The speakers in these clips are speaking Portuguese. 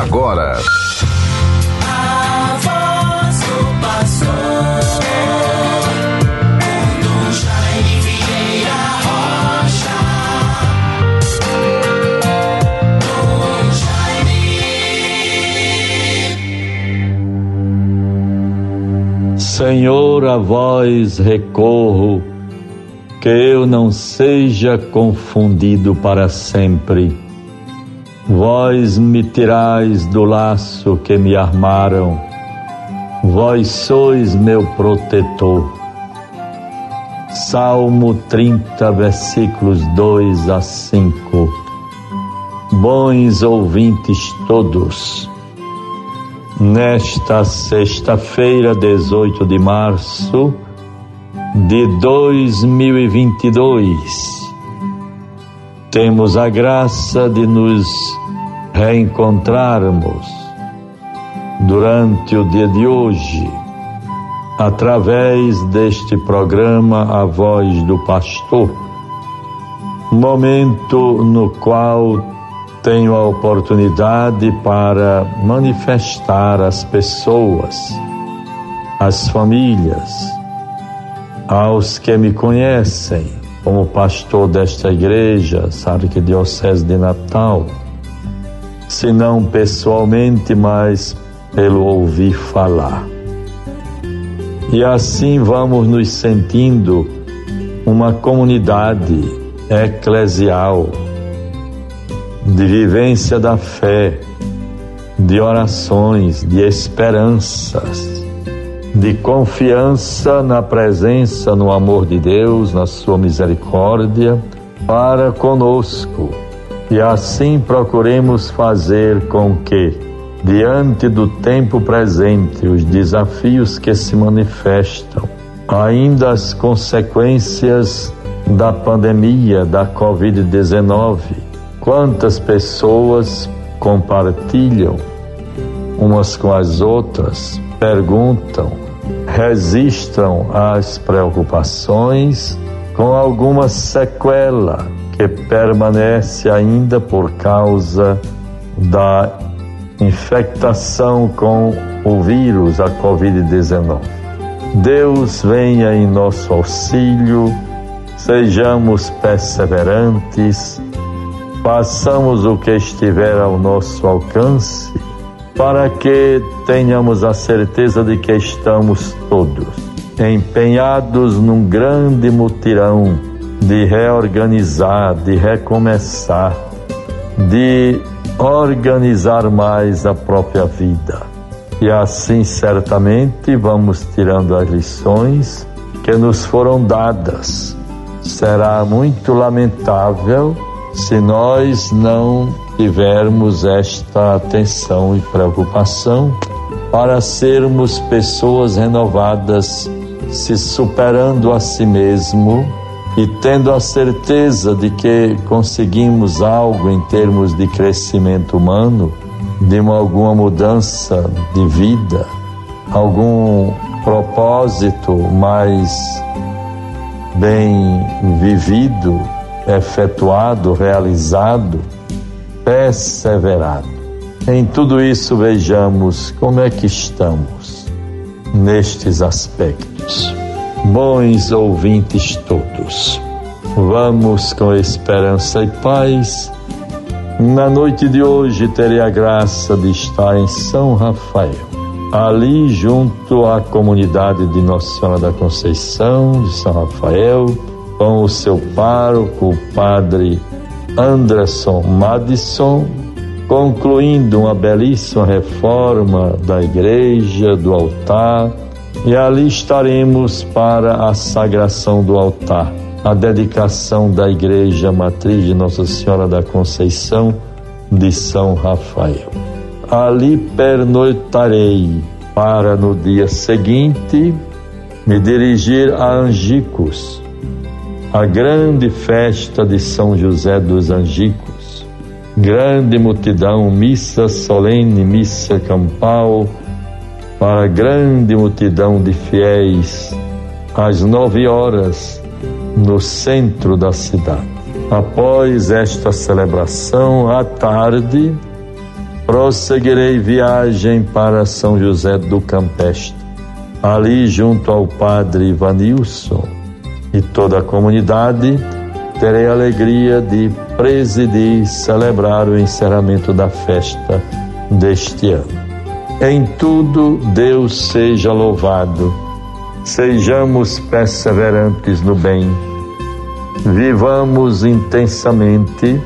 agora. A voz do. Senhor, a vós recorro, que eu não seja confundido para sempre Vós me tirais do laço que me armaram, vós sois meu protetor. Salmo 30, versículos 2 a 5. Bons ouvintes todos, nesta sexta-feira, 18 de março de 2022, temos a graça de nos reencontrarmos durante o dia de hoje, através deste programa A Voz do Pastor, momento no qual tenho a oportunidade para manifestar às pessoas, às famílias, aos que me conhecem, como pastor desta igreja, Arquidiocese de Natal, se não pessoalmente, mas pelo ouvir falar. E assim vamos nos sentindo uma comunidade eclesial de vivência da fé, de orações, de esperanças de confiança na presença, no amor de Deus, na sua misericórdia para conosco. E assim procuremos fazer com que, diante do tempo presente, os desafios que se manifestam, ainda as consequências da pandemia da Covid-19, quantas pessoas compartilham umas com as outras, perguntam, resistam às preocupações com alguma sequela que permanece ainda por causa da infectação com o vírus, a Covid-19. Deus venha em nosso auxílio, sejamos perseverantes, façamos o que estiver ao nosso alcance para que tenhamos a certeza de que estamos todos empenhados num grande mutirão de reorganizar, de recomeçar, de organizar mais a própria vida. E assim certamente vamos tirando as lições que nos foram dadas. Será muito lamentável se nós não tivermos esta atenção e preocupação para sermos pessoas renovadas, se superando a si mesmo e tendo a certeza de que conseguimos algo em termos de crescimento humano, de uma, alguma mudança de vida, algum propósito mais bem vivido, efetuado, realizado perseverado. Em tudo isso, vejamos como é que estamos nestes aspectos. Bons ouvintes todos, vamos com esperança e paz. Na noite de hoje, terei a graça de estar em São Rafael, ali junto à comunidade de Nossa Senhora da Conceição, de São Rafael, com o seu pároco, o padre Anderson Madison, concluindo uma belíssima reforma da igreja, do altar, e ali estaremos para a sagração do altar, a dedicação da igreja matriz de Nossa Senhora da Conceição de São Rafael. Ali pernoitarei para no dia seguinte me dirigir a Angicos a grande festa de São José dos Angicos. Grande multidão, missa solene, missa campal, para grande multidão de fiéis, às nove horas, no centro da cidade. Após esta celebração, à tarde, prosseguirei viagem para São José do Campestre. Ali, junto ao padre Ivanilson e toda a comunidade, terei a alegria de presidir, celebrar o encerramento da festa deste ano. Em tudo, Deus seja louvado. Sejamos perseverantes no bem. Vivamos intensamente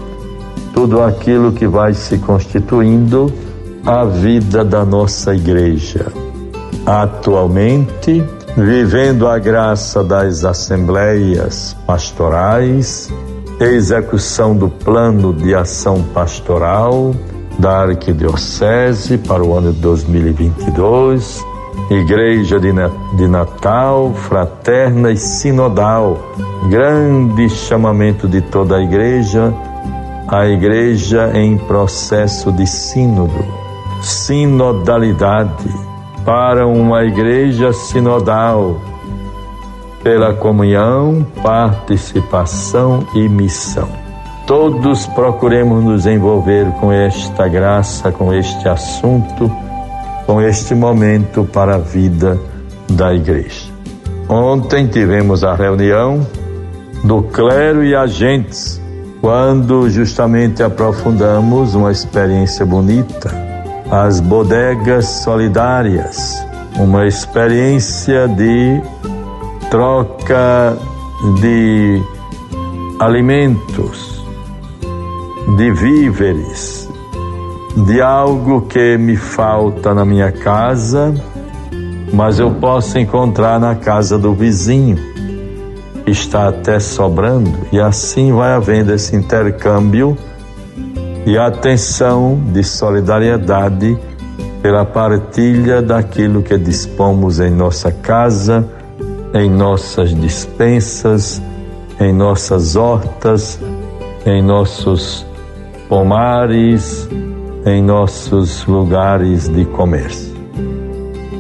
tudo aquilo que vai se constituindo a vida da nossa igreja. Atualmente, vivendo a graça das assembleias pastorais, execução do plano de ação pastoral da Arquidiocese para o ano de 2022, Igreja de Natal, fraterna e sinodal, grande chamamento de toda a igreja a igreja em processo de sínodo, sinodalidade, para uma igreja sinodal, pela comunhão, participação e missão. Todos procuremos nos envolver com esta graça, com este assunto, com este momento para a vida da igreja. Ontem tivemos a reunião do clero e agentes quando justamente aprofundamos uma experiência bonita, as bodegas solidárias, uma experiência de troca de alimentos, de víveres, de algo que me falta na minha casa, mas eu posso encontrar na casa do vizinho. Está até sobrando, e assim vai havendo esse intercâmbio e atenção de solidariedade pela partilha daquilo que dispomos em nossa casa, em nossas dispensas, em nossas hortas, em nossos pomares, em nossos lugares de comércio.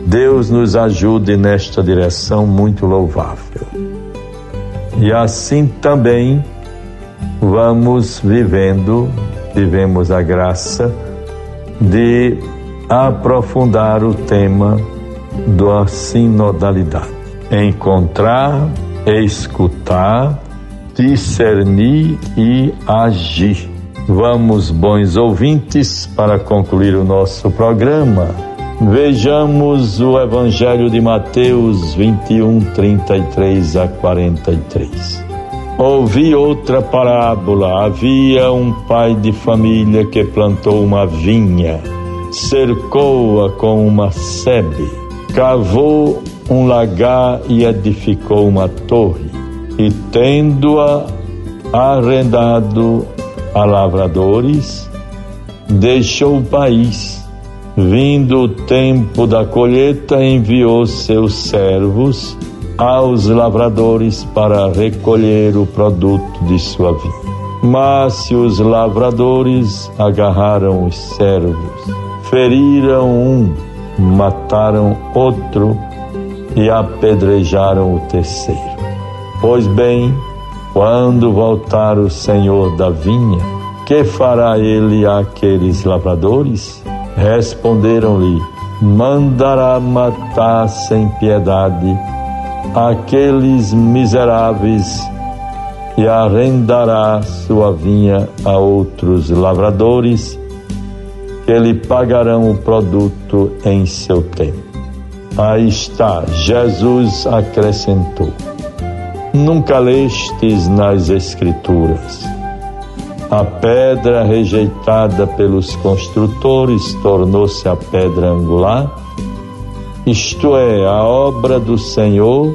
Deus nos ajude nesta direção muito louvável. E assim também vamos vivendo, vivemos a graça de aprofundar o tema da sinodalidade. Encontrar, escutar, discernir e agir. Vamos, bons ouvintes, para concluir o nosso programa Vejamos o Evangelho de Mateus 21, 33 a 43. Ouvi outra parábola. Havia um pai de família que plantou uma vinha, cercou-a com uma sebe, cavou um lagar e edificou uma torre, e tendo-a arrendado a lavradores, deixou o país Vindo o tempo da colheita, enviou seus servos aos lavradores para recolher o produto de sua vida. Mas se os lavradores agarraram os servos, feriram um, mataram outro e apedrejaram o terceiro. Pois bem, quando voltar o senhor da vinha, que fará ele àqueles lavradores? Responderam-lhe: Mandará matar sem piedade aqueles miseráveis e arrendará sua vinha a outros lavradores que lhe pagarão o produto em seu tempo. Aí está, Jesus acrescentou: Nunca lestes nas Escrituras a pedra rejeitada pelos construtores tornou-se a pedra angular, isto é, a obra do Senhor,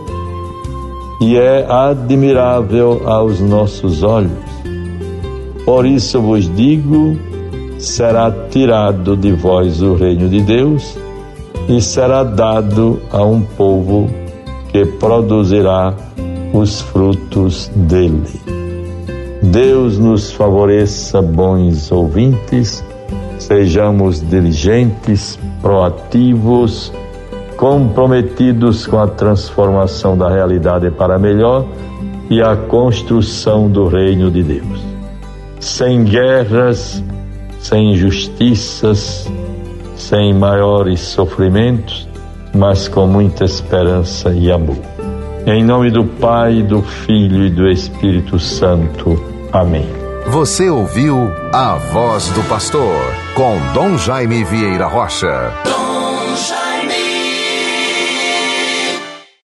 e é admirável aos nossos olhos. Por isso vos digo: será tirado de vós o reino de Deus e será dado a um povo que produzirá os frutos dele. Deus nos favoreça, bons ouvintes, sejamos diligentes, proativos, comprometidos com a transformação da realidade para melhor e a construção do reino de Deus. Sem guerras, sem injustiças, sem maiores sofrimentos, mas com muita esperança e amor. Em nome do Pai, do Filho e do Espírito Santo. Amém. Você ouviu A Voz do Pastor, com Dom Jaime Vieira Rocha.